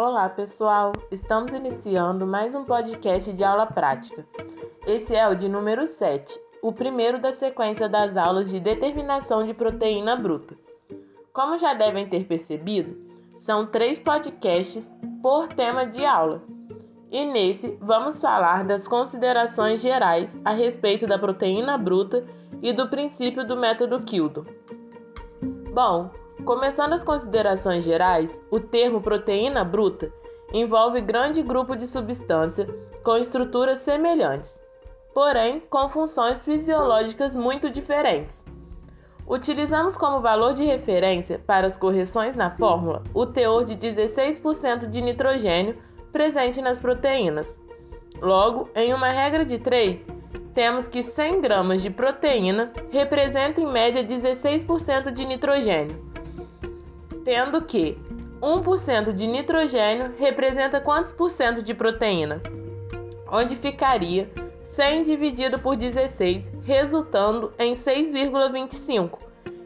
Olá, pessoal! Estamos iniciando mais um podcast de aula prática. Esse é o de número 7, o primeiro da sequência das aulas de determinação de proteína bruta. Como já devem ter percebido, são três podcasts por tema de aula. E nesse vamos falar das considerações gerais a respeito da proteína bruta e do princípio do método Kildo. Bom, Começando as considerações gerais, o termo proteína bruta envolve grande grupo de substância com estruturas semelhantes, porém com funções fisiológicas muito diferentes. Utilizamos como valor de referência para as correções na fórmula o teor de 16% de nitrogênio presente nas proteínas. Logo, em uma regra de 3, temos que 100 gramas de proteína representa em média 16% de nitrogênio tendo que 1% de nitrogênio representa quantos por cento de proteína? Onde ficaria 100 dividido por 16, resultando em 6,25,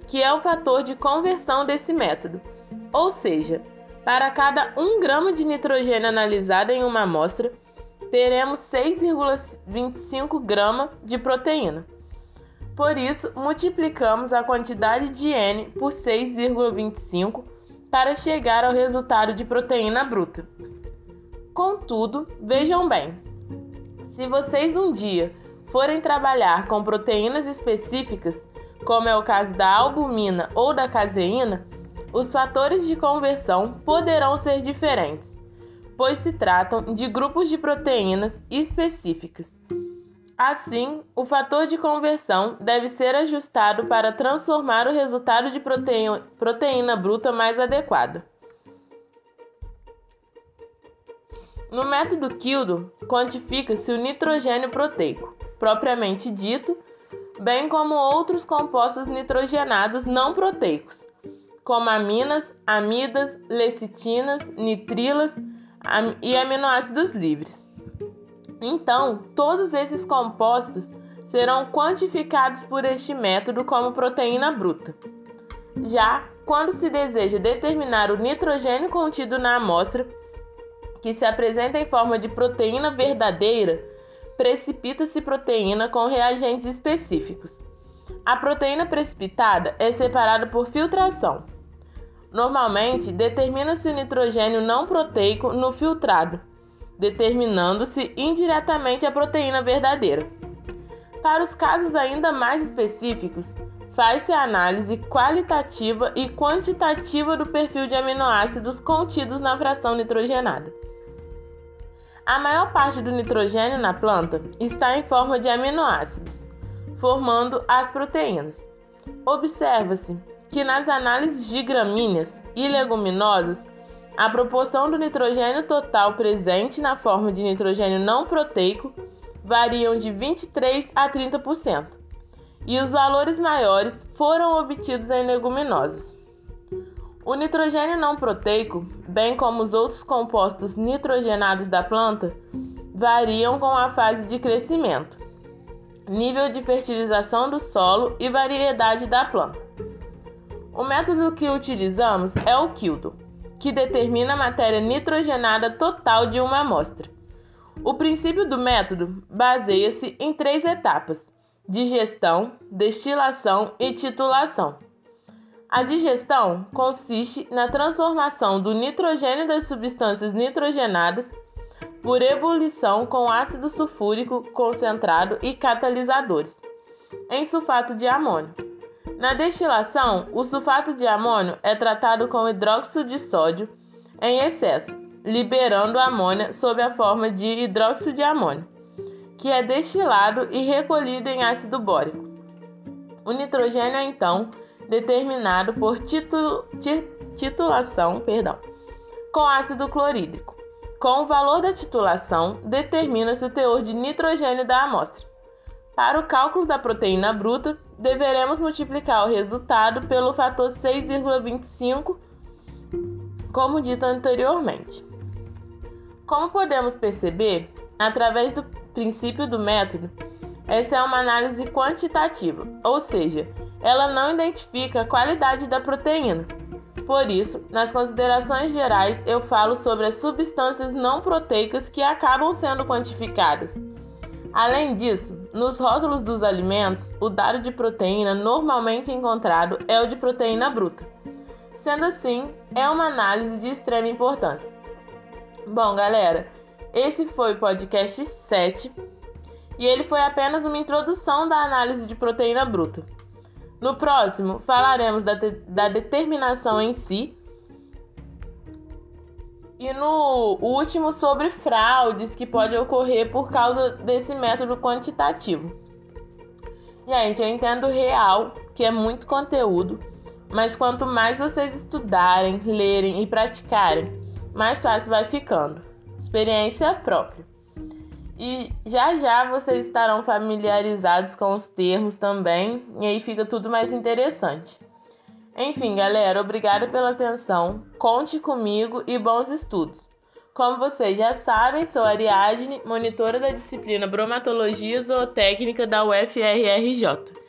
que é o fator de conversão desse método. Ou seja, para cada 1 grama de nitrogênio analisado em uma amostra, teremos 6,25 grama de proteína. Por isso, multiplicamos a quantidade de N por 6,25 para chegar ao resultado de proteína bruta. Contudo, vejam bem: se vocês um dia forem trabalhar com proteínas específicas, como é o caso da albumina ou da caseína, os fatores de conversão poderão ser diferentes, pois se tratam de grupos de proteínas específicas Assim, o fator de conversão deve ser ajustado para transformar o resultado de proteína, proteína bruta mais adequado. No método Kildo, quantifica-se o nitrogênio proteico, propriamente dito, bem como outros compostos nitrogenados não proteicos, como aminas, amidas, lecitinas, nitrilas e aminoácidos livres. Então, todos esses compostos serão quantificados por este método como proteína bruta. Já quando se deseja determinar o nitrogênio contido na amostra, que se apresenta em forma de proteína verdadeira, precipita-se proteína com reagentes específicos. A proteína precipitada é separada por filtração. Normalmente, determina-se o nitrogênio não proteico no filtrado determinando-se indiretamente a proteína verdadeira. Para os casos ainda mais específicos, faz-se a análise qualitativa e quantitativa do perfil de aminoácidos contidos na fração nitrogenada. A maior parte do nitrogênio na planta está em forma de aminoácidos, formando as proteínas. Observa-se que nas análises de gramíneas e leguminosas a proporção do nitrogênio total presente na forma de nitrogênio não proteico variam de 23 a 30%, e os valores maiores foram obtidos em leguminosas. O nitrogênio não proteico, bem como os outros compostos nitrogenados da planta, variam com a fase de crescimento, nível de fertilização do solo e variedade da planta. O método que utilizamos é o Kildo que determina a matéria nitrogenada total de uma amostra. O princípio do método baseia-se em três etapas: digestão, destilação e titulação. A digestão consiste na transformação do nitrogênio das substâncias nitrogenadas por ebulição com ácido sulfúrico concentrado e catalisadores em sulfato de amônio. Na destilação, o sulfato de amônio é tratado com hidróxido de sódio em excesso, liberando amônia sob a forma de hidróxido de amônio, que é destilado e recolhido em ácido bórico. O nitrogênio é então determinado por titulação perdão, com ácido clorídrico. Com o valor da titulação, determina-se o teor de nitrogênio da amostra. Para o cálculo da proteína bruta, deveremos multiplicar o resultado pelo fator 6,25, como dito anteriormente. Como podemos perceber, através do princípio do método, essa é uma análise quantitativa, ou seja, ela não identifica a qualidade da proteína, Por isso, nas considerações gerais, eu falo sobre as substâncias não proteicas que acabam sendo quantificadas. Além disso, nos rótulos dos alimentos, o dado de proteína normalmente encontrado é o de proteína bruta. Sendo assim, é uma análise de extrema importância. Bom, galera, esse foi o podcast 7 e ele foi apenas uma introdução da análise de proteína bruta. No próximo, falaremos da, da determinação em si. E no último, sobre fraudes que pode ocorrer por causa desse método quantitativo. Gente, eu entendo real que é muito conteúdo, mas quanto mais vocês estudarem, lerem e praticarem, mais fácil vai ficando. Experiência própria. E já já vocês estarão familiarizados com os termos também, e aí fica tudo mais interessante. Enfim, galera, obrigada pela atenção. Conte comigo e bons estudos. Como vocês já sabem, sou Ariadne, monitora da disciplina Bromatologia Zootécnica da UFRRJ.